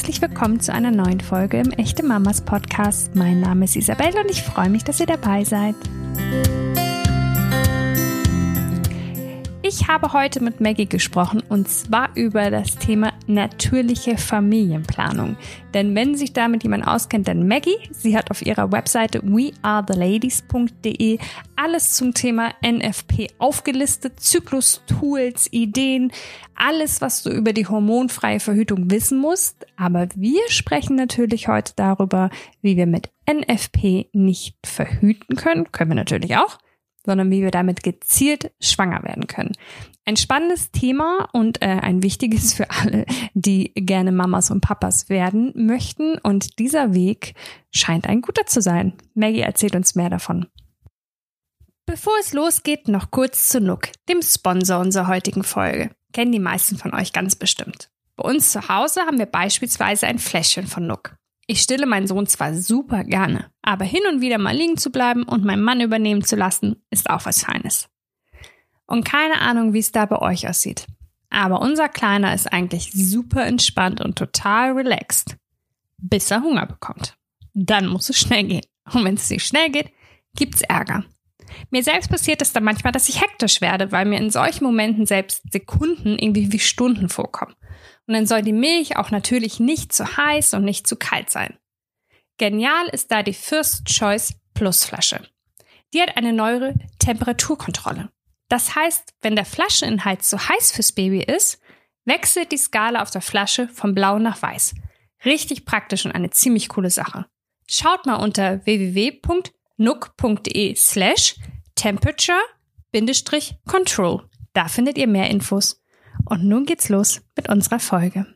herzlich willkommen zu einer neuen Folge im Echte Mamas Podcast. Mein Name ist Isabel und ich freue mich, dass ihr dabei seid. Ich habe heute mit Maggie gesprochen und zwar über das Thema natürliche Familienplanung. Denn wenn sich damit jemand auskennt, dann Maggie. Sie hat auf ihrer Webseite weartheladies.de alles zum Thema NFP aufgelistet, Zyklus, Tools, Ideen, alles, was du über die hormonfreie Verhütung wissen musst. Aber wir sprechen natürlich heute darüber, wie wir mit NFP nicht verhüten können. Können wir natürlich auch sondern wie wir damit gezielt schwanger werden können. Ein spannendes Thema und äh, ein wichtiges für alle, die gerne Mamas und Papas werden möchten. Und dieser Weg scheint ein guter zu sein. Maggie erzählt uns mehr davon. Bevor es losgeht, noch kurz zu Nook, dem Sponsor unserer heutigen Folge. Kennen die meisten von euch ganz bestimmt. Bei uns zu Hause haben wir beispielsweise ein Fläschchen von Nook. Ich stille meinen Sohn zwar super gerne, aber hin und wieder mal liegen zu bleiben und meinen Mann übernehmen zu lassen, ist auch was Feines. Und keine Ahnung, wie es da bei euch aussieht. Aber unser Kleiner ist eigentlich super entspannt und total relaxed. Bis er Hunger bekommt. Dann muss es schnell gehen. Und wenn es nicht schnell geht, gibt's Ärger. Mir selbst passiert es dann manchmal, dass ich hektisch werde, weil mir in solchen Momenten selbst Sekunden irgendwie wie Stunden vorkommen. Und dann soll die Milch auch natürlich nicht zu heiß und nicht zu kalt sein. Genial ist da die First Choice Plus Flasche. Die hat eine neuere Temperaturkontrolle. Das heißt, wenn der Flascheninhalt zu heiß fürs Baby ist, wechselt die Skala auf der Flasche von blau nach weiß. Richtig praktisch und eine ziemlich coole Sache. Schaut mal unter www.nook.de slash temperature-control. Da findet ihr mehr Infos. Und nun geht's los mit unserer Folge.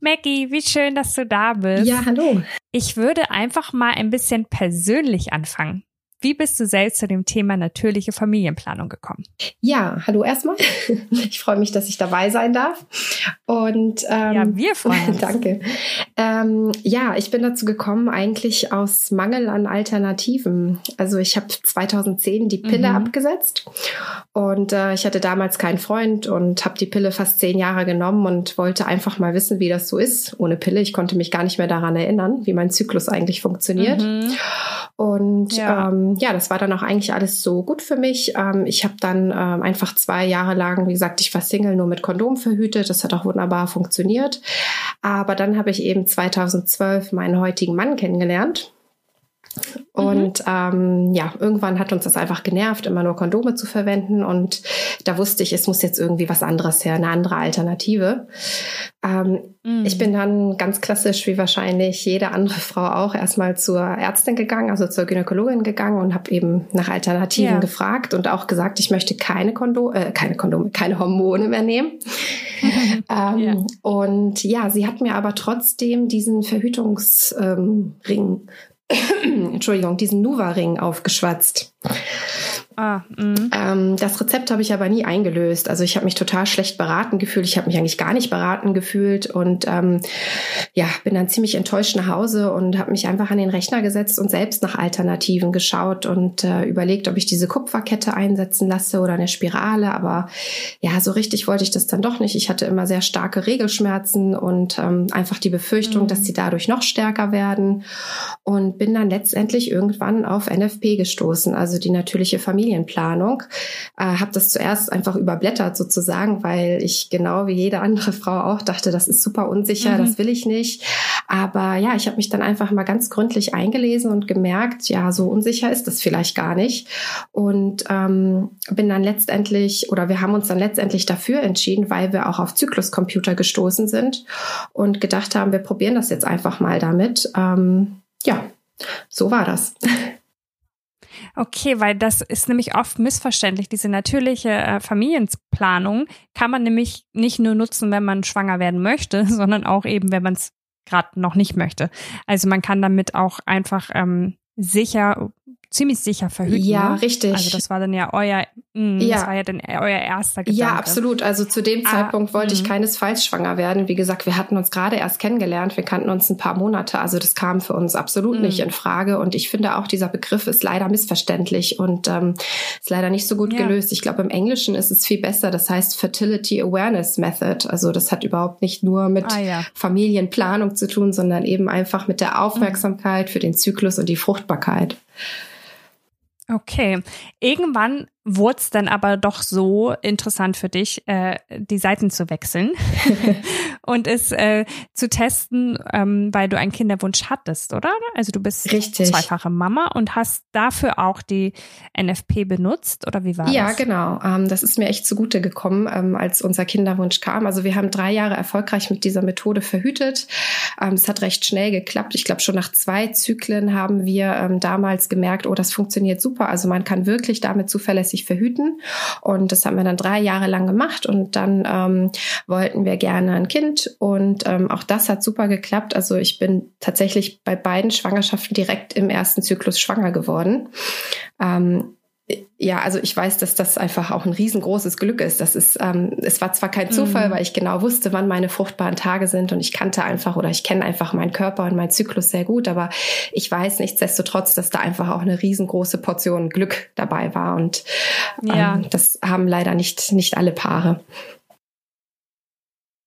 Maggie, wie schön, dass du da bist. Ja, hallo. Ich würde einfach mal ein bisschen persönlich anfangen. Wie bist du selbst zu dem Thema natürliche Familienplanung gekommen? Ja, hallo erstmal. Ich freue mich, dass ich dabei sein darf. Und ähm, ja, wir freuen uns. danke. Ähm, ja, ich bin dazu gekommen eigentlich aus Mangel an Alternativen. Also ich habe 2010 die Pille mhm. abgesetzt und äh, ich hatte damals keinen Freund und habe die Pille fast zehn Jahre genommen und wollte einfach mal wissen, wie das so ist ohne Pille. Ich konnte mich gar nicht mehr daran erinnern, wie mein Zyklus eigentlich funktioniert. Mhm. Und ja. ähm, ja, das war dann auch eigentlich alles so gut für mich. Ähm, ich habe dann ähm, einfach zwei Jahre lang, wie gesagt, ich war Single nur mit Kondom verhütet. Das hat auch wunderbar funktioniert. Aber dann habe ich eben 2012 meinen heutigen Mann kennengelernt. Und mhm. ähm, ja, irgendwann hat uns das einfach genervt, immer nur Kondome zu verwenden. Und da wusste ich, es muss jetzt irgendwie was anderes her, eine andere Alternative. Ähm, mhm. Ich bin dann ganz klassisch, wie wahrscheinlich jede andere Frau auch, erstmal zur Ärztin gegangen, also zur Gynäkologin gegangen und habe eben nach Alternativen ja. gefragt und auch gesagt, ich möchte keine Kondome, äh, keine Kondome, keine Hormone mehr nehmen. ähm, ja. Und ja, sie hat mir aber trotzdem diesen Verhütungsring Entschuldigung, diesen Nuva-Ring aufgeschwatzt. Ah, mhm. ähm, das Rezept habe ich aber nie eingelöst. Also ich habe mich total schlecht beraten gefühlt. Ich habe mich eigentlich gar nicht beraten gefühlt und ähm, ja, bin dann ziemlich enttäuscht nach Hause und habe mich einfach an den Rechner gesetzt und selbst nach Alternativen geschaut und äh, überlegt, ob ich diese Kupferkette einsetzen lasse oder eine Spirale. Aber ja, so richtig wollte ich das dann doch nicht. Ich hatte immer sehr starke Regelschmerzen und ähm, einfach die Befürchtung, mhm. dass sie dadurch noch stärker werden und bin dann letztendlich irgendwann auf NFP gestoßen, also die natürliche Familie Familienplanung. Äh, habe das zuerst einfach überblättert sozusagen, weil ich genau wie jede andere Frau auch dachte, das ist super unsicher, mhm. das will ich nicht. Aber ja, ich habe mich dann einfach mal ganz gründlich eingelesen und gemerkt, ja, so unsicher ist das vielleicht gar nicht. Und ähm, bin dann letztendlich oder wir haben uns dann letztendlich dafür entschieden, weil wir auch auf Zykluscomputer gestoßen sind und gedacht haben, wir probieren das jetzt einfach mal damit. Ähm, ja, so war das. Okay, weil das ist nämlich oft missverständlich. Diese natürliche äh, Familienplanung kann man nämlich nicht nur nutzen, wenn man schwanger werden möchte, sondern auch eben, wenn man es gerade noch nicht möchte. Also man kann damit auch einfach ähm, sicher, ziemlich sicher verhüten. Ja, ne? richtig. Also das war dann ja euer Mm, ja. Das war ja dann euer erster Gedanke. Ja, absolut. Also zu dem ah, Zeitpunkt wollte ich mm. keinesfalls schwanger werden. Wie gesagt, wir hatten uns gerade erst kennengelernt. Wir kannten uns ein paar Monate. Also das kam für uns absolut mm. nicht in Frage. Und ich finde auch, dieser Begriff ist leider missverständlich und ähm, ist leider nicht so gut ja. gelöst. Ich glaube, im Englischen ist es viel besser. Das heißt Fertility Awareness Method. Also das hat überhaupt nicht nur mit ah, ja. Familienplanung zu tun, sondern eben einfach mit der Aufmerksamkeit für den Zyklus und die Fruchtbarkeit. Okay. Irgendwann wurde es dann aber doch so interessant für dich, äh, die Seiten zu wechseln und es äh, zu testen, ähm, weil du einen Kinderwunsch hattest, oder? Also du bist Richtig. zweifache Mama und hast dafür auch die NFP benutzt, oder wie war ja, das? Ja, genau. Ähm, das ist mir echt zugute gekommen, ähm, als unser Kinderwunsch kam. Also wir haben drei Jahre erfolgreich mit dieser Methode verhütet. Ähm, es hat recht schnell geklappt. Ich glaube, schon nach zwei Zyklen haben wir ähm, damals gemerkt, oh, das funktioniert super. Also man kann wirklich damit zuverlässig sich verhüten. Und das haben wir dann drei Jahre lang gemacht und dann ähm, wollten wir gerne ein Kind und ähm, auch das hat super geklappt. Also ich bin tatsächlich bei beiden Schwangerschaften direkt im ersten Zyklus schwanger geworden. Ähm, ja, also ich weiß, dass das einfach auch ein riesengroßes Glück ist. Das ist, ähm, es war zwar kein Zufall, mhm. weil ich genau wusste, wann meine fruchtbaren Tage sind und ich kannte einfach oder ich kenne einfach meinen Körper und meinen Zyklus sehr gut, aber ich weiß nichtsdestotrotz, dass da einfach auch eine riesengroße Portion Glück dabei war und ähm, ja. das haben leider nicht nicht alle Paare.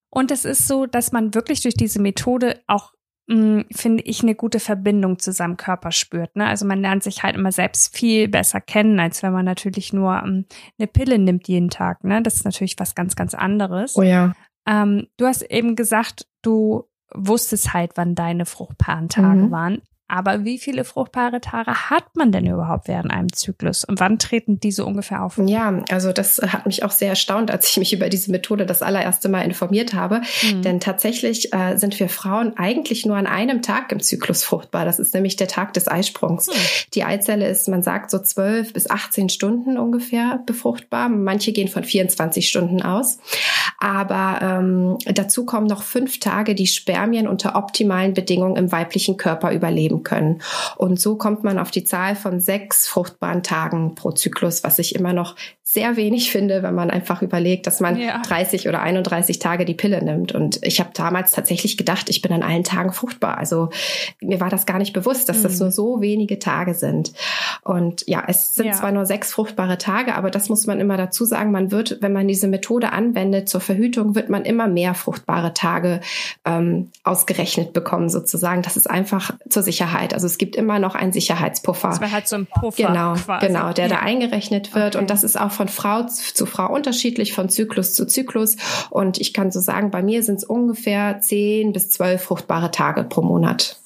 Und es ist so, dass man wirklich durch diese Methode auch finde ich, eine gute Verbindung zu seinem Körper spürt. Ne? Also man lernt sich halt immer selbst viel besser kennen, als wenn man natürlich nur um, ähm, eine Pille nimmt jeden Tag. Ne? Das ist natürlich was ganz, ganz anderes. Oh ja. Ähm, du hast eben gesagt, du wusstest halt, wann deine fruchtbaren Tage mhm. waren. Aber wie viele fruchtbare Tage hat man denn überhaupt während einem Zyklus? Und wann treten diese ungefähr auf? Ja, also das hat mich auch sehr erstaunt, als ich mich über diese Methode das allererste Mal informiert habe. Mhm. Denn tatsächlich äh, sind wir Frauen eigentlich nur an einem Tag im Zyklus fruchtbar. Das ist nämlich der Tag des Eisprungs. Mhm. Die Eizelle ist, man sagt, so 12 bis 18 Stunden ungefähr befruchtbar. Manche gehen von 24 Stunden aus. Aber ähm, dazu kommen noch fünf Tage, die Spermien unter optimalen Bedingungen im weiblichen Körper überleben können. Und so kommt man auf die Zahl von sechs fruchtbaren Tagen pro Zyklus, was ich immer noch sehr wenig finde, wenn man einfach überlegt, dass man ja. 30 oder 31 Tage die Pille nimmt. Und ich habe damals tatsächlich gedacht, ich bin an allen Tagen fruchtbar. Also mir war das gar nicht bewusst, dass mhm. das nur so wenige Tage sind. Und ja, es sind ja. zwar nur sechs fruchtbare Tage, aber das muss man immer dazu sagen. Man wird, wenn man diese Methode anwendet zur Verhütung, wird man immer mehr fruchtbare Tage ähm, ausgerechnet bekommen, sozusagen. Das ist einfach zur Sicherheit. Also es gibt immer noch einen Sicherheitspuffer. Das wäre halt so ein Puffer. Genau, quasi. genau, der ja. da eingerechnet wird. Okay. Und das ist auch von Frau zu Frau unterschiedlich, von Zyklus zu Zyklus. Und ich kann so sagen, bei mir sind es ungefähr zehn bis zwölf fruchtbare Tage pro Monat.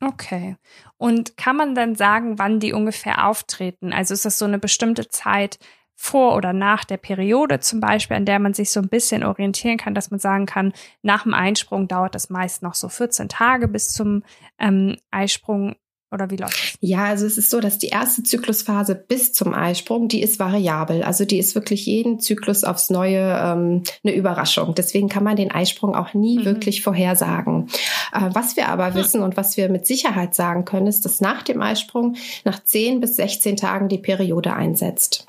Okay. Und kann man dann sagen, wann die ungefähr auftreten? Also ist das so eine bestimmte Zeit vor oder nach der Periode zum Beispiel, an der man sich so ein bisschen orientieren kann, dass man sagen kann, nach dem Einsprung dauert das meist noch so 14 Tage bis zum ähm, Eisprung oder wie läuft das? Ja, also es ist so, dass die erste Zyklusphase bis zum Eisprung, die ist variabel. Also die ist wirklich jeden Zyklus aufs Neue ähm, eine Überraschung. Deswegen kann man den Eisprung auch nie mhm. wirklich vorhersagen. Äh, was wir aber wissen und was wir mit Sicherheit sagen können, ist, dass nach dem Eisprung nach 10 bis 16 Tagen die Periode einsetzt.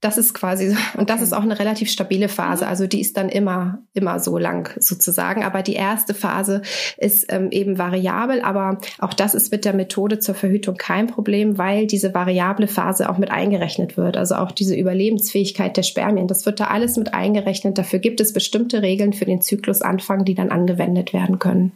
Das ist quasi, und das ist auch eine relativ stabile Phase. Mhm. Also die ist dann immer, immer so lang sozusagen. Aber die erste Phase ist ähm, eben variabel. Aber auch das ist mit der Methode zur Verhütung kein Problem, weil diese variable Phase auch mit eingerechnet wird. Also auch diese Überlebensfähigkeit der Spermien. Das wird da alles mit eingerechnet. Dafür gibt es bestimmte Regeln für den Zyklusanfang, die dann angewendet werden können.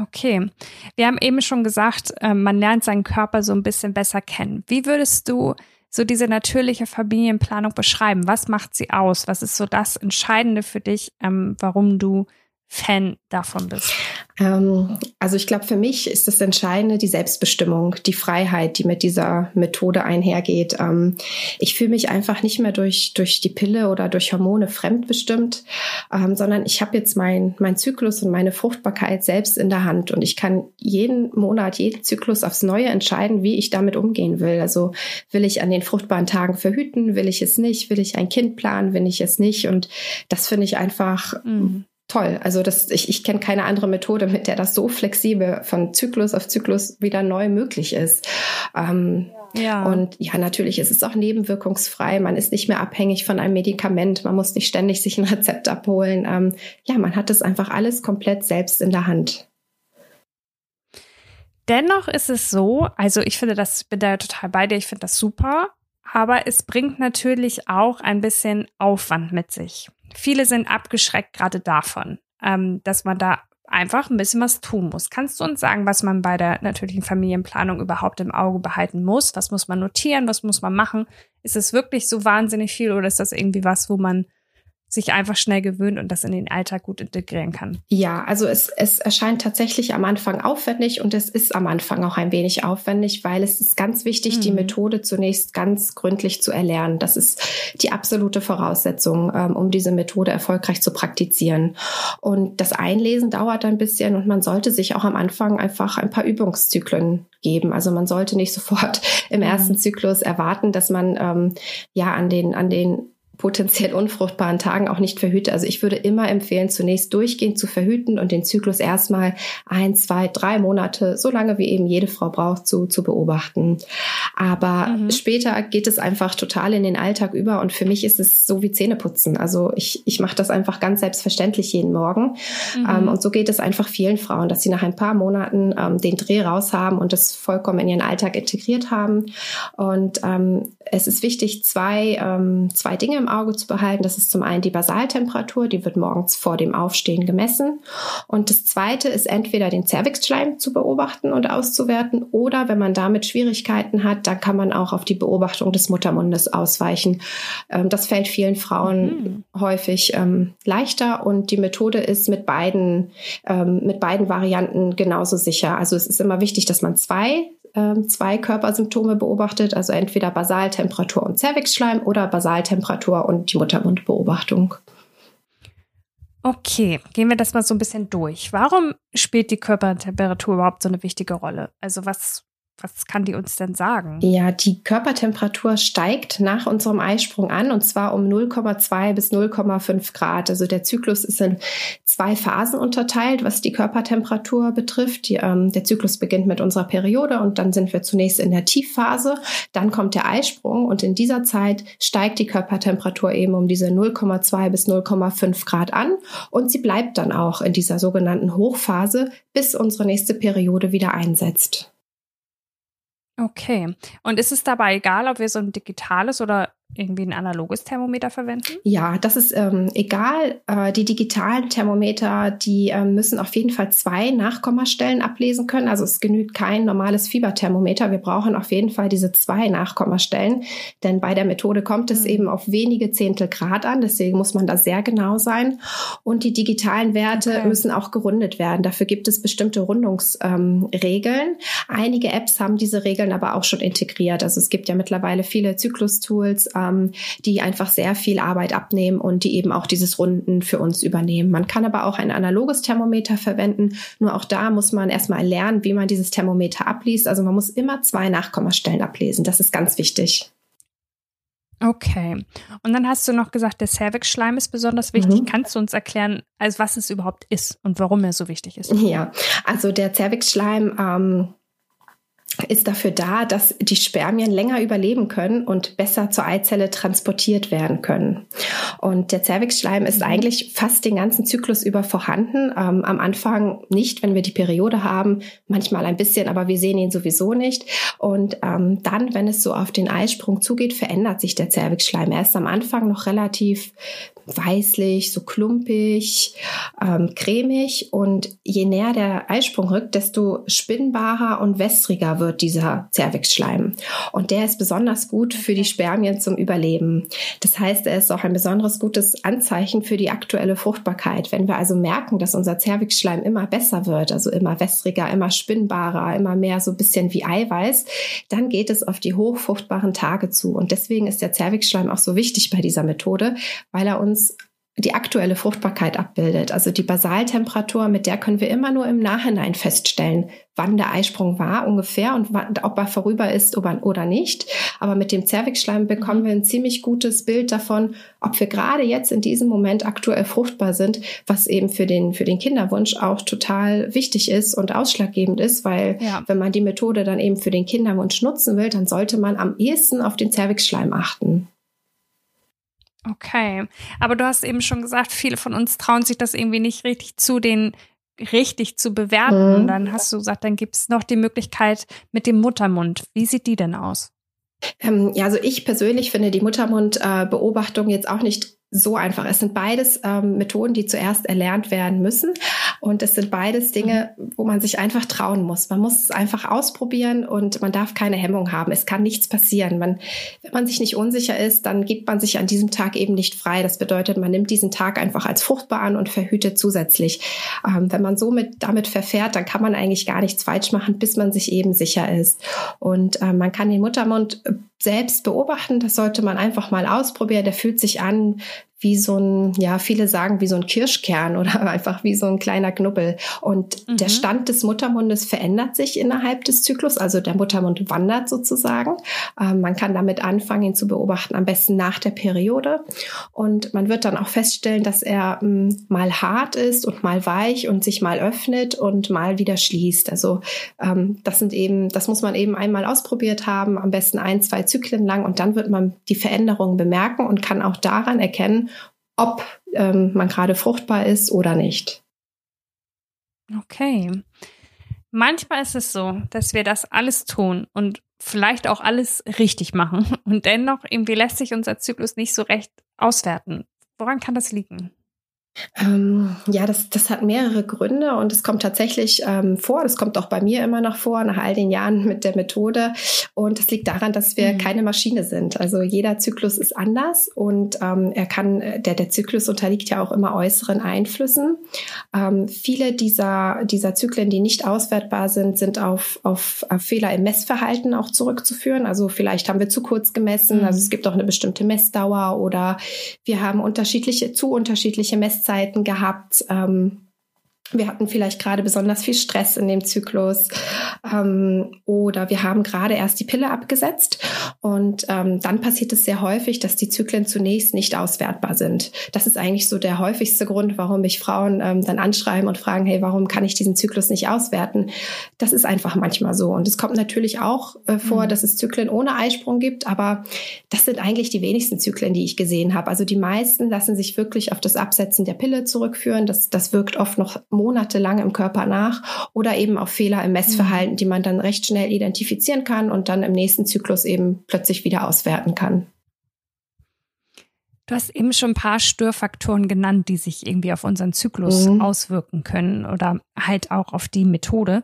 Okay, wir haben eben schon gesagt, ähm, man lernt seinen Körper so ein bisschen besser kennen. Wie würdest du so diese natürliche Familienplanung beschreiben? Was macht sie aus? Was ist so das Entscheidende für dich, ähm, warum du Fan davon bist? Ähm, also ich glaube, für mich ist das Entscheidende die Selbstbestimmung, die Freiheit, die mit dieser Methode einhergeht. Ähm, ich fühle mich einfach nicht mehr durch, durch die Pille oder durch Hormone fremdbestimmt, ähm, sondern ich habe jetzt mein, mein Zyklus und meine Fruchtbarkeit selbst in der Hand. Und ich kann jeden Monat, jeden Zyklus aufs Neue entscheiden, wie ich damit umgehen will. Also will ich an den fruchtbaren Tagen verhüten, will ich es nicht, will ich ein Kind planen, will ich es nicht? Und das finde ich einfach mhm toll. Also das, ich, ich kenne keine andere Methode, mit der das so flexibel von Zyklus auf Zyklus wieder neu möglich ist. Ähm, Ja. Und ja, natürlich ist es auch nebenwirkungsfrei. Man ist nicht mehr abhängig von einem Medikament. Man muss nicht ständig sich ein Rezept abholen. Ähm, ja, man hat es einfach alles komplett selbst in der Hand. Dennoch ist es so, also ich finde das, bin da total bei dir, ich finde das super, aber es bringt natürlich auch ein bisschen Aufwand mit sich. Viele sind abgeschreckt gerade davon, ähm, dass man da einfach ein bisschen was tun muss. Kannst du uns sagen, was man bei der natürlichen Familienplanung überhaupt im Auge behalten muss? Was muss man notieren? Was muss man machen? Ist es wirklich so wahnsinnig viel oder ist das irgendwie was, wo man sich einfach schnell gewöhnt und das in den Alltag gut integrieren kann. Ja, also es, es erscheint tatsächlich am Anfang aufwendig und es ist am Anfang auch ein wenig aufwendig, weil es ist ganz wichtig, mhm. die Methode zunächst ganz gründlich zu erlernen. Das ist die absolute Voraussetzung, ähm, um diese Methode erfolgreich zu praktizieren. Und das Einlesen dauert ein bisschen und man sollte sich auch am Anfang einfach ein paar Übungszyklen geben. Also man sollte nicht sofort im mhm. ersten Zyklus erwarten, dass man ähm, ja an den an den potenziell unfruchtbaren Tagen auch nicht verhüte. Also ich würde immer empfehlen, zunächst durchgehend zu verhüten und den Zyklus erstmal ein, zwei, drei Monate, so lange wie eben jede Frau braucht, zu, zu beobachten. Aber mhm. später geht es einfach total in den Alltag über und für mich ist es so wie Zähneputzen. Also ich, ich mache das einfach ganz selbstverständlich jeden Morgen. Mhm. Ähm, und so geht es einfach vielen Frauen, dass sie nach ein paar Monaten ähm, den Dreh raus haben und das vollkommen in ihren Alltag integriert haben. Und ähm, es ist wichtig, zwei, ähm, zwei Dinge im Auge zu behalten. Das ist zum einen die Basaltemperatur, die wird morgens vor dem Aufstehen gemessen. Und das zweite ist entweder den Cervixschleim zu beobachten und auszuwerten oder wenn man damit Schwierigkeiten hat, dann kann man auch auf die Beobachtung des Muttermundes ausweichen. Ähm, das fällt vielen Frauen mhm. häufig ähm, leichter und die Methode ist mit beiden, ähm, mit beiden Varianten genauso sicher. Also es ist immer wichtig, dass man zwei zwei Körpersymptome beobachtet, also entweder Basaltemperatur und Cervixschleim oder Basaltemperatur und die Muttermundbeobachtung. Okay, gehen wir das mal so ein bisschen durch. Warum spielt die Körpertemperatur überhaupt so eine wichtige Rolle? Also was was kann die uns denn sagen? Ja, die Körpertemperatur steigt nach unserem Eisprung an und zwar um 0,2 bis 0,5 Grad. Also der Zyklus ist in zwei Phasen unterteilt, was die Körpertemperatur betrifft. Die, ähm, der Zyklus beginnt mit unserer Periode und dann sind wir zunächst in der Tiefphase. Dann kommt der Eisprung und in dieser Zeit steigt die Körpertemperatur eben um diese 0,2 bis 0,5 Grad an und sie bleibt dann auch in dieser sogenannten Hochphase, bis unsere nächste Periode wieder einsetzt. Okay. Und ist es dabei egal, ob wir so ein digitales oder irgendwie ein analoges Thermometer verwenden? Ja, das ist ähm, egal. Äh, die digitalen Thermometer, die äh, müssen auf jeden Fall zwei Nachkommastellen ablesen können. Also es genügt kein normales Fieberthermometer. Wir brauchen auf jeden Fall diese zwei Nachkommastellen, denn bei der Methode kommt es mhm. eben auf wenige Zehntel Grad an. Deswegen muss man da sehr genau sein. Und die digitalen Werte okay. müssen auch gerundet werden. Dafür gibt es bestimmte Rundungsregeln. Ähm, Einige Apps haben diese Regeln aber auch schon integriert. Also es gibt ja mittlerweile viele Zyklus-Tools ähm, die einfach sehr viel Arbeit abnehmen und die eben auch dieses Runden für uns übernehmen. Man kann aber auch ein analoges Thermometer verwenden. Nur auch da muss man erstmal lernen, wie man dieses Thermometer abliest. Also man muss immer zwei Nachkommastellen ablesen. Das ist ganz wichtig. Okay. Und dann hast du noch gesagt, der Cervix-Schleim ist besonders wichtig. Mhm. Kannst du uns erklären, also was es überhaupt ist und warum er so wichtig ist? Ja, also der Cervix-Schleim ähm, ist dafür da, dass die Spermien länger überleben können und besser zur Eizelle transportiert werden können. Und der Zervixschleim ist mhm. eigentlich fast den ganzen Zyklus über vorhanden. Ähm, am Anfang nicht, wenn wir die Periode haben, manchmal ein bisschen, aber wir sehen ihn sowieso nicht. Und ähm, dann, wenn es so auf den Eisprung zugeht, verändert sich der Zervixschleim. Er ist am Anfang noch relativ weißlich, so klumpig, ähm, cremig. Und je näher der Eisprung rückt, desto spinnbarer und wässriger wird dieser Zervixschleim. Und der ist besonders gut für die Spermien zum Überleben. Das heißt, er ist auch ein besonders gutes Anzeichen für die aktuelle Fruchtbarkeit. Wenn wir also merken, dass unser Zervixschleim immer besser wird, also immer wässriger, immer spinnbarer, immer mehr so ein bisschen wie Eiweiß, dann geht es auf die hochfruchtbaren Tage zu. Und deswegen ist der Zervixschleim auch so wichtig bei dieser Methode, weil er uns die aktuelle Fruchtbarkeit abbildet. Also die Basaltemperatur, mit der können wir immer nur im Nachhinein feststellen, wann der Eisprung war ungefähr und wann, ob er vorüber ist oder nicht. Aber mit dem Zervixschleim bekommen wir ein ziemlich gutes Bild davon, ob wir gerade jetzt in diesem Moment aktuell fruchtbar sind, was eben für den, für den Kinderwunsch auch total wichtig ist und ausschlaggebend ist, weil ja. wenn man die Methode dann eben für den Kinderwunsch nutzen will, dann sollte man am ehesten auf den Zervixschleim achten. Okay, aber du hast eben schon gesagt, viele von uns trauen sich das irgendwie nicht richtig zu, den richtig zu bewerten. Mhm. Dann hast du gesagt, dann gibt es noch die Möglichkeit mit dem Muttermund. Wie sieht die denn aus? Ähm, ja, also ich persönlich finde die Muttermundbeobachtung jetzt auch nicht so einfach. Es sind beides ähm, Methoden, die zuerst erlernt werden müssen. Und es sind beides Dinge, wo man sich einfach trauen muss. Man muss es einfach ausprobieren und man darf keine Hemmung haben. Es kann nichts passieren. Man, wenn man sich nicht unsicher ist, dann gibt man sich an diesem Tag eben nicht frei. Das bedeutet, man nimmt diesen Tag einfach als fruchtbar an und verhütet zusätzlich. Ähm, wenn man somit damit verfährt, dann kann man eigentlich gar nichts falsch machen, bis man sich eben sicher ist. Und äh, man kann den Muttermund selbst beobachten. Das sollte man einfach mal ausprobieren. Der fühlt sich an wie so ein, ja, viele sagen wie so ein Kirschkern oder einfach wie so ein kleiner Knubbel. Und mhm. der Stand des Muttermundes verändert sich innerhalb des Zyklus, also der Muttermund wandert sozusagen. Ähm, man kann damit anfangen, ihn zu beobachten, am besten nach der Periode. Und man wird dann auch feststellen, dass er ähm, mal hart ist und mal weich und sich mal öffnet und mal wieder schließt. Also ähm, das sind eben, das muss man eben einmal ausprobiert haben, am besten ein, zwei Zyklen lang und dann wird man die Veränderungen bemerken und kann auch daran erkennen, ob ähm, man gerade fruchtbar ist oder nicht. Okay. Manchmal ist es so, dass wir das alles tun und vielleicht auch alles richtig machen und dennoch irgendwie lässt sich unser Zyklus nicht so recht auswerten. Woran kann das liegen? Ähm, ja, das, das hat mehrere Gründe und es kommt tatsächlich ähm, vor. Das kommt auch bei mir immer noch vor, nach all den Jahren mit der Methode. Und das liegt daran, dass wir mhm. keine Maschine sind. Also jeder Zyklus ist anders und ähm, er kann, der, der Zyklus unterliegt ja auch immer äußeren Einflüssen. Ähm, viele dieser, dieser Zyklen, die nicht auswertbar sind, sind auf, auf, auf Fehler im Messverhalten auch zurückzuführen. Also vielleicht haben wir zu kurz gemessen. Mhm. Also es gibt auch eine bestimmte Messdauer oder wir haben unterschiedliche, zu unterschiedliche Messzeiten Zeiten gehabt. Ähm, wir hatten vielleicht gerade besonders viel Stress in dem Zyklus ähm, oder wir haben gerade erst die Pille abgesetzt und ähm, dann passiert es sehr häufig, dass die Zyklen zunächst nicht auswertbar sind. Das ist eigentlich so der häufigste Grund, warum mich Frauen ähm, dann anschreiben und fragen, hey, warum kann ich diesen Zyklus nicht auswerten? Das ist einfach manchmal so und es kommt natürlich auch äh, vor, mhm. dass es Zyklen ohne Eisprung gibt, aber das sind eigentlich die wenigsten Zyklen, die ich gesehen habe. Also die meisten lassen sich wirklich auf das Absetzen der Pille zurückführen. Das, das wirkt oft noch monatelang im Körper nach oder eben auf Fehler im Messverhalten, mhm. die man dann recht schnell identifizieren kann und dann im nächsten Zyklus eben plötzlich wieder auswerten kann. Du hast eben schon ein paar Störfaktoren genannt, die sich irgendwie auf unseren Zyklus mhm. auswirken können oder halt auch auf die Methode.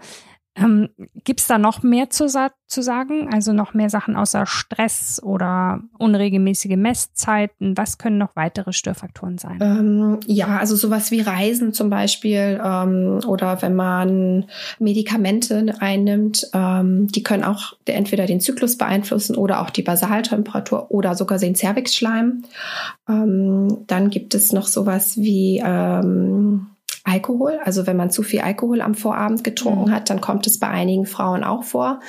Ähm, Gibt es da noch mehr zu, zu, sagen? Also noch mehr Sachen außer Stress oder unregelmäßige Messzeiten? Was können noch weitere Störfaktoren sein? Ähm, ja, also sowas wie Reisen zum Beispiel ähm, oder wenn man Medikamente einnimmt, ähm, die können auch entweder den Zyklus beeinflussen oder auch die Basaltemperatur oder sogar den Cervixschleim. Ähm, dann gibt es noch sowas wie ähm, Alkohol. Also wenn man zu viel Alkohol am Vorabend getrunken mhm. hat, dann kommt es bei einigen Frauen auch vor,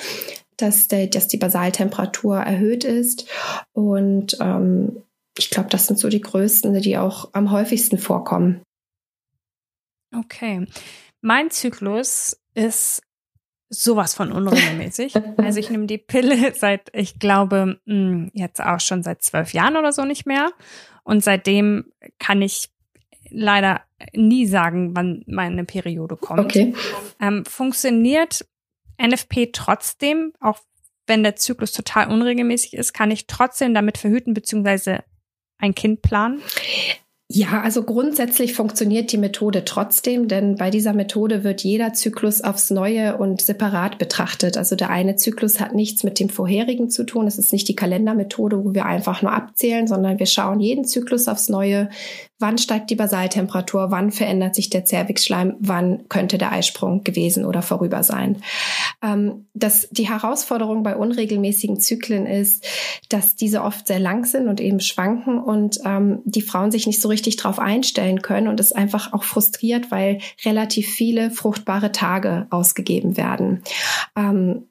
dass, der, dass die Basaltemperatur erhöht ist. Und ähm, ich glaube, das sind so die größten, die auch am häufigsten vorkommen. Okay. Mein Zyklus ist sowas von unregelmäßig. also ich nehme die Pille seit, ich glaube, hm, jetzt auch schon seit zwölf Jahren oder so nicht mehr. Und seitdem kann ich leider nie sagen, wann meine Periode kommt. Okay. Ähm, funktioniert NFP trotzdem, auch wenn der Zyklus total unregelmäßig ist, kann ich trotzdem damit verhüten bzw. ein Kind planen? Ja, also grundsätzlich funktioniert die Methode trotzdem, denn bei dieser Methode wird jeder Zyklus aufs Neue und separat betrachtet. Also der eine Zyklus hat nichts mit dem vorherigen zu tun. Es ist nicht die Kalendermethode, wo wir einfach nur abzählen, sondern wir schauen jeden Zyklus aufs Neue. Wann steigt die Basaltemperatur, wann verändert sich der Zervixschleim, wann könnte der Eisprung gewesen oder vorüber sein. Ähm, das, die Herausforderung bei unregelmäßigen Zyklen ist, dass diese oft sehr lang sind und eben schwanken und ähm, die Frauen sich nicht so richtig darauf einstellen können und es einfach auch frustriert, weil relativ viele fruchtbare Tage ausgegeben werden. Ähm,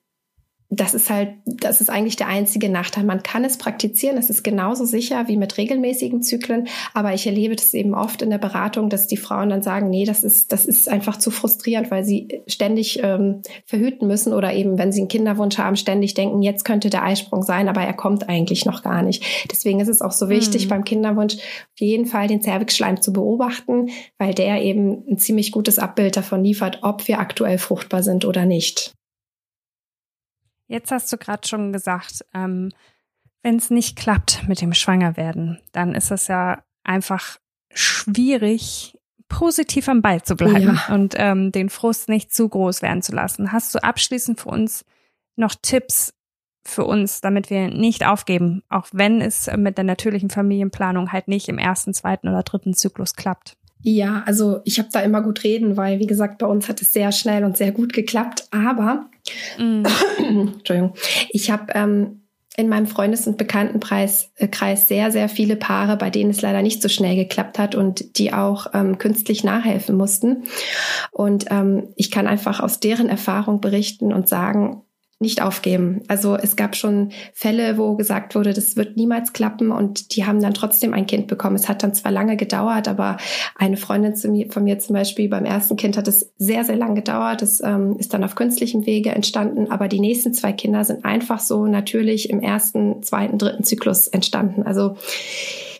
das ist halt, das ist eigentlich der einzige Nachteil. Man kann es praktizieren, es ist genauso sicher wie mit regelmäßigen Zyklen, aber ich erlebe das eben oft in der Beratung, dass die Frauen dann sagen, nee, das ist, das ist einfach zu frustrierend, weil sie ständig ähm, verhüten müssen oder eben, wenn sie einen Kinderwunsch haben, ständig denken, jetzt könnte der Eisprung sein, aber er kommt eigentlich noch gar nicht. Deswegen ist es auch so wichtig, mhm. beim Kinderwunsch auf jeden Fall den Zervixschleim zu beobachten, weil der eben ein ziemlich gutes Abbild davon liefert, ob wir aktuell fruchtbar sind oder nicht. Jetzt hast du gerade schon gesagt, ähm, wenn es nicht klappt mit dem Schwangerwerden, dann ist es ja einfach schwierig, positiv am Ball zu bleiben ja. und ähm, den Frust nicht zu groß werden zu lassen. Hast du abschließend für uns noch Tipps für uns, damit wir nicht aufgeben, auch wenn es mit der natürlichen Familienplanung halt nicht im ersten, zweiten oder dritten Zyklus klappt? Ja, also ich habe da immer gut reden, weil wie gesagt, bei uns hat es sehr schnell und sehr gut geklappt. Aber mm. Entschuldigung, ich habe ähm, in meinem Freundes- und Bekanntenkreis äh, Kreis sehr, sehr viele Paare, bei denen es leider nicht so schnell geklappt hat und die auch ähm, künstlich nachhelfen mussten. Und ähm, ich kann einfach aus deren Erfahrung berichten und sagen, nicht aufgeben. Also es gab schon Fälle, wo gesagt wurde, das wird niemals klappen und die haben dann trotzdem ein Kind bekommen. Es hat dann zwar lange gedauert, aber eine Freundin von mir zum Beispiel beim ersten Kind hat es sehr, sehr lang gedauert. Das ähm, ist dann auf künstlichem Wege entstanden, aber die nächsten zwei Kinder sind einfach so natürlich im ersten, zweiten, dritten Zyklus entstanden. Also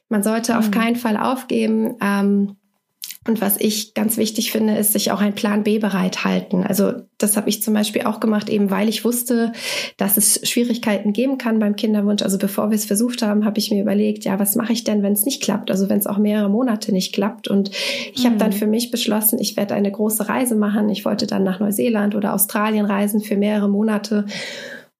man sollte mhm. auf keinen Fall aufgeben. Ähm, und was ich ganz wichtig finde, ist sich auch ein Plan B bereithalten. Also das habe ich zum Beispiel auch gemacht, eben weil ich wusste, dass es Schwierigkeiten geben kann beim Kinderwunsch. Also bevor wir es versucht haben, habe ich mir überlegt, ja, was mache ich denn, wenn es nicht klappt? Also wenn es auch mehrere Monate nicht klappt. Und ich mhm. habe dann für mich beschlossen, ich werde eine große Reise machen. Ich wollte dann nach Neuseeland oder Australien reisen für mehrere Monate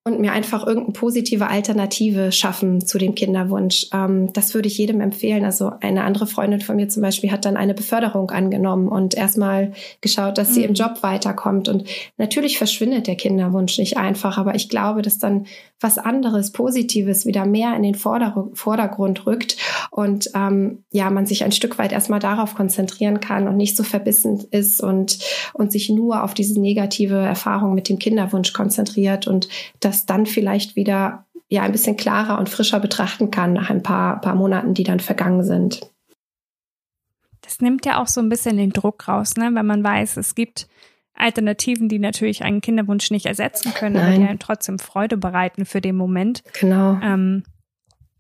und mir einfach irgendeine positive Alternative schaffen zu dem Kinderwunsch. Ähm, das würde ich jedem empfehlen. Also eine andere Freundin von mir zum Beispiel hat dann eine Beförderung angenommen und erstmal geschaut, dass sie mhm. im Job weiterkommt. Und natürlich verschwindet der Kinderwunsch nicht einfach, aber ich glaube, dass dann was anderes, Positives wieder mehr in den Vorder Vordergrund rückt und ähm, ja, man sich ein Stück weit erstmal darauf konzentrieren kann und nicht so verbissen ist und, und sich nur auf diese negative Erfahrung mit dem Kinderwunsch konzentriert und das dann vielleicht wieder ja ein bisschen klarer und frischer betrachten kann nach ein paar, paar Monaten, die dann vergangen sind. Das nimmt ja auch so ein bisschen den Druck raus, ne? wenn man weiß, es gibt Alternativen, die natürlich einen Kinderwunsch nicht ersetzen können, Nein. aber die einem trotzdem Freude bereiten für den Moment. Genau. Ähm,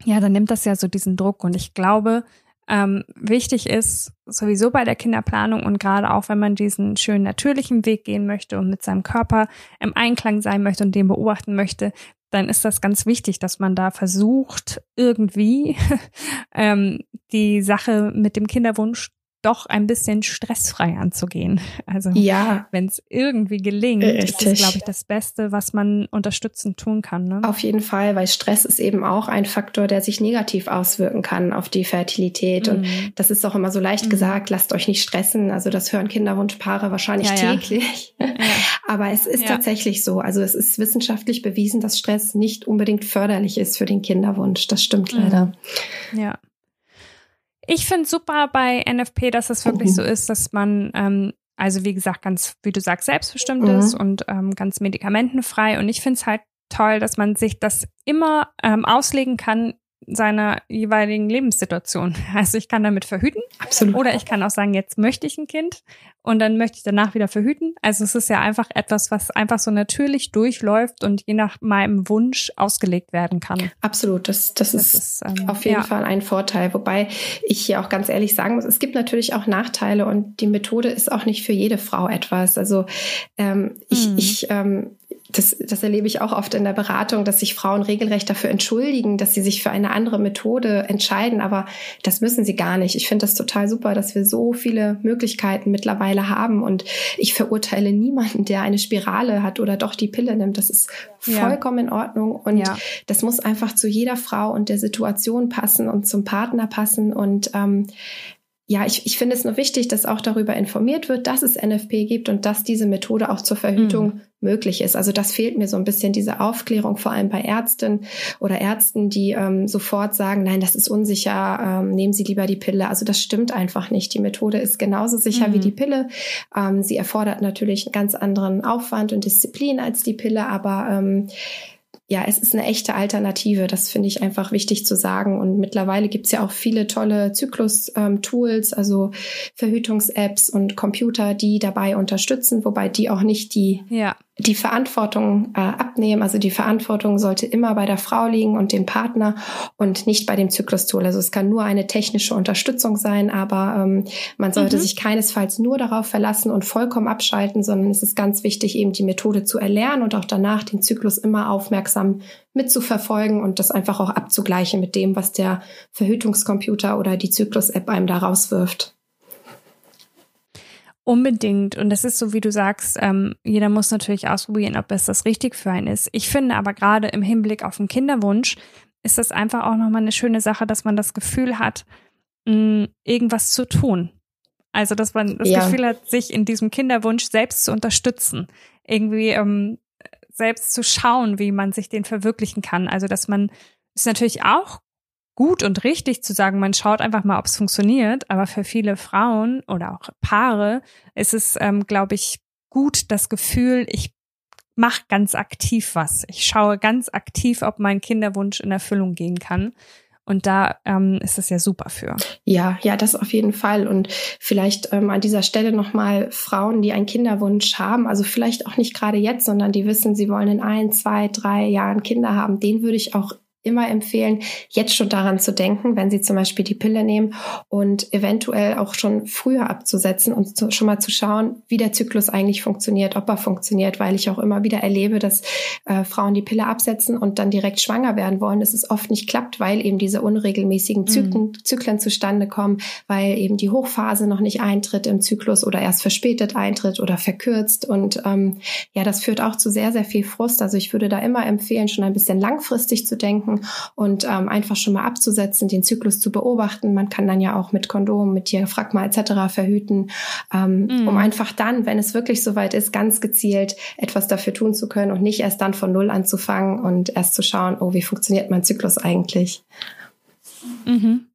ja, dann nimmt das ja so diesen Druck. Und ich glaube, ähm, wichtig ist sowieso bei der Kinderplanung und gerade auch, wenn man diesen schönen natürlichen Weg gehen möchte und mit seinem Körper im Einklang sein möchte und den beobachten möchte, dann ist das ganz wichtig, dass man da versucht, irgendwie ähm, die Sache mit dem Kinderwunsch doch ein bisschen stressfrei anzugehen. Also ja. wenn es irgendwie gelingt, Richtig. ist das, glaube ich, das Beste, was man unterstützend tun kann. Ne? Auf jeden Fall, weil Stress ist eben auch ein Faktor, der sich negativ auswirken kann auf die Fertilität. Mhm. Und das ist auch immer so leicht mhm. gesagt, lasst euch nicht stressen. Also das hören Kinderwunschpaare wahrscheinlich ja, täglich. Ja. Aber es ist tatsächlich so. Also es ist wissenschaftlich bewiesen, dass Stress nicht unbedingt förderlich ist für den Kinderwunsch. Das stimmt mhm. leider. Ja. Ich finde super bei NFP, dass es wirklich mhm. so ist, dass man, ähm, also wie gesagt, ganz, wie du sagst, selbstbestimmt mhm. ist und ähm, ganz medikamentenfrei. Und ich finde es halt toll, dass man sich das immer ähm, auslegen kann, seiner jeweiligen Lebenssituation. Also ich kann damit verhüten. Absolut. Oder ich kann auch sagen, jetzt möchte ich ein Kind und dann möchte ich danach wieder verhüten. Also es ist ja einfach etwas, was einfach so natürlich durchläuft und je nach meinem Wunsch ausgelegt werden kann. Absolut. Das, das, das ist, ist ähm, auf jeden ja. Fall ein Vorteil. Wobei ich hier auch ganz ehrlich sagen muss, es gibt natürlich auch Nachteile und die Methode ist auch nicht für jede Frau etwas. Also ähm, ich, mhm. ich ähm, das, das erlebe ich auch oft in der Beratung, dass sich Frauen regelrecht dafür entschuldigen, dass sie sich für eine andere Methode entscheiden. Aber das müssen sie gar nicht. Ich finde das total super, dass wir so viele Möglichkeiten mittlerweile haben. Und ich verurteile niemanden, der eine Spirale hat oder doch die Pille nimmt. Das ist vollkommen ja. in Ordnung. Und ja. das muss einfach zu jeder Frau und der Situation passen und zum Partner passen. Und ähm, ja, ich, ich finde es nur wichtig, dass auch darüber informiert wird, dass es NFP gibt und dass diese Methode auch zur Verhütung mhm. möglich ist. Also das fehlt mir so ein bisschen, diese Aufklärung, vor allem bei Ärzten oder Ärzten, die ähm, sofort sagen, nein, das ist unsicher, ähm, nehmen Sie lieber die Pille. Also das stimmt einfach nicht. Die Methode ist genauso sicher mhm. wie die Pille. Ähm, sie erfordert natürlich einen ganz anderen Aufwand und Disziplin als die Pille, aber ähm, ja, es ist eine echte Alternative. Das finde ich einfach wichtig zu sagen. Und mittlerweile gibt es ja auch viele tolle Zyklus-Tools, ähm, also Verhütungs-Apps und Computer, die dabei unterstützen, wobei die auch nicht die ja die Verantwortung äh, abnehmen. Also die Verantwortung sollte immer bei der Frau liegen und dem Partner und nicht bei dem Zyklustool. Also es kann nur eine technische Unterstützung sein, aber ähm, man sollte mhm. sich keinesfalls nur darauf verlassen und vollkommen abschalten, sondern es ist ganz wichtig, eben die Methode zu erlernen und auch danach den Zyklus immer aufmerksam mitzuverfolgen und das einfach auch abzugleichen mit dem, was der Verhütungscomputer oder die Zyklus-App einem da rauswirft. Unbedingt. Und das ist so, wie du sagst, ähm, jeder muss natürlich ausprobieren, ob es das richtig für einen ist. Ich finde aber gerade im Hinblick auf den Kinderwunsch ist das einfach auch nochmal eine schöne Sache, dass man das Gefühl hat, mh, irgendwas zu tun. Also, dass man das ja. Gefühl hat, sich in diesem Kinderwunsch selbst zu unterstützen. Irgendwie ähm, selbst zu schauen, wie man sich den verwirklichen kann. Also, dass man ist natürlich auch gut und richtig zu sagen, man schaut einfach mal, ob es funktioniert. Aber für viele Frauen oder auch Paare ist es, ähm, glaube ich, gut das Gefühl, ich mache ganz aktiv was. Ich schaue ganz aktiv, ob mein Kinderwunsch in Erfüllung gehen kann. Und da ähm, ist es ja super für. Ja, ja, das auf jeden Fall. Und vielleicht ähm, an dieser Stelle nochmal Frauen, die einen Kinderwunsch haben, also vielleicht auch nicht gerade jetzt, sondern die wissen, sie wollen in ein, zwei, drei Jahren Kinder haben, den würde ich auch immer empfehlen, jetzt schon daran zu denken, wenn Sie zum Beispiel die Pille nehmen und eventuell auch schon früher abzusetzen und zu, schon mal zu schauen, wie der Zyklus eigentlich funktioniert, ob er funktioniert, weil ich auch immer wieder erlebe, dass äh, Frauen die Pille absetzen und dann direkt schwanger werden wollen, dass es oft nicht klappt, weil eben diese unregelmäßigen Zyklen, mhm. Zyklen zustande kommen, weil eben die Hochphase noch nicht eintritt im Zyklus oder erst verspätet eintritt oder verkürzt und ähm, ja, das führt auch zu sehr, sehr viel Frust. Also ich würde da immer empfehlen, schon ein bisschen langfristig zu denken, machen und ähm, einfach schon mal abzusetzen, den Zyklus zu beobachten. Man kann dann ja auch mit Kondom, mit Diaphragma etc. verhüten, ähm, mm. um einfach dann, wenn es wirklich soweit ist, ganz gezielt etwas dafür tun zu können und nicht erst dann von Null anzufangen und erst zu schauen, oh, wie funktioniert mein Zyklus eigentlich? Mhm.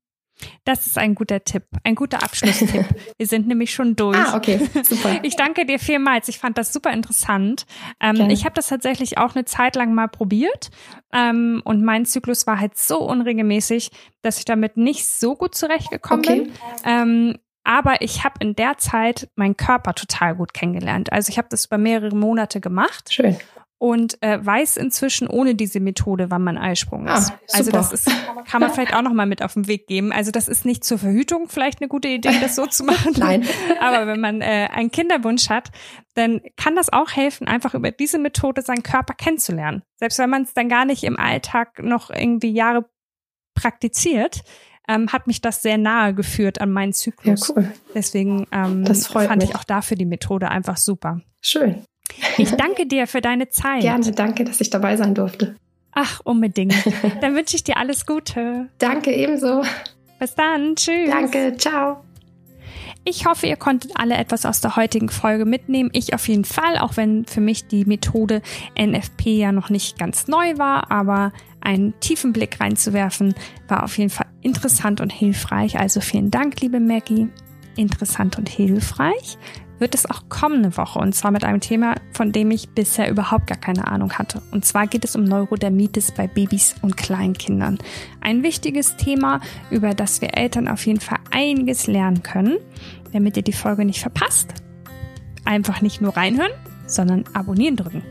Das ist ein guter Tipp, ein guter Abschlusstipp. Wir sind nämlich schon durch. Ah, okay, super. Ich danke dir vielmals. Ich fand das super interessant. Ähm, ich habe das tatsächlich auch eine Zeit lang mal probiert ähm, und mein Zyklus war halt so unregelmäßig, dass ich damit nicht so gut zurechtgekommen okay. bin. Ähm, aber ich habe in der Zeit meinen Körper total gut kennengelernt. Also ich habe das über mehrere Monate gemacht. Schön und äh, weiß inzwischen ohne diese Methode, wann man Eisprung ist. Ah, also das ist, kann man vielleicht auch noch mal mit auf den Weg geben. Also das ist nicht zur Verhütung vielleicht eine gute Idee, das so zu machen. Nein. Aber wenn man äh, einen Kinderwunsch hat, dann kann das auch helfen, einfach über diese Methode seinen Körper kennenzulernen. Selbst wenn man es dann gar nicht im Alltag noch irgendwie Jahre praktiziert, ähm, hat mich das sehr nahe geführt an meinen Zyklus. Ja, cool. Deswegen ähm, fand mich. ich auch dafür die Methode einfach super. Schön. Ich danke dir für deine Zeit. Gerne, danke, dass ich dabei sein durfte. Ach, unbedingt. Dann wünsche ich dir alles Gute. Danke, ebenso. Bis dann. Tschüss. Danke, ciao. Ich hoffe, ihr konntet alle etwas aus der heutigen Folge mitnehmen. Ich auf jeden Fall, auch wenn für mich die Methode NFP ja noch nicht ganz neu war, aber einen tiefen Blick reinzuwerfen war auf jeden Fall interessant und hilfreich. Also vielen Dank, liebe Maggie. Interessant und hilfreich wird es auch kommende Woche und zwar mit einem Thema, von dem ich bisher überhaupt gar keine Ahnung hatte. Und zwar geht es um Neurodermitis bei Babys und Kleinkindern. Ein wichtiges Thema, über das wir Eltern auf jeden Fall einiges lernen können. Damit ihr die Folge nicht verpasst, einfach nicht nur reinhören, sondern abonnieren drücken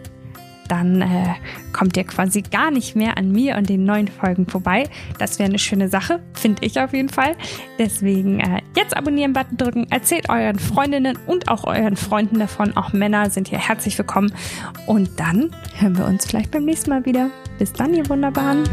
dann äh, kommt ihr quasi gar nicht mehr an mir und den neuen Folgen vorbei. Das wäre eine schöne Sache, finde ich auf jeden Fall. Deswegen äh, jetzt abonnieren-Button drücken, erzählt euren Freundinnen und auch euren Freunden davon. Auch Männer sind hier herzlich willkommen. Und dann hören wir uns vielleicht beim nächsten Mal wieder. Bis dann, ihr Wunderbaren.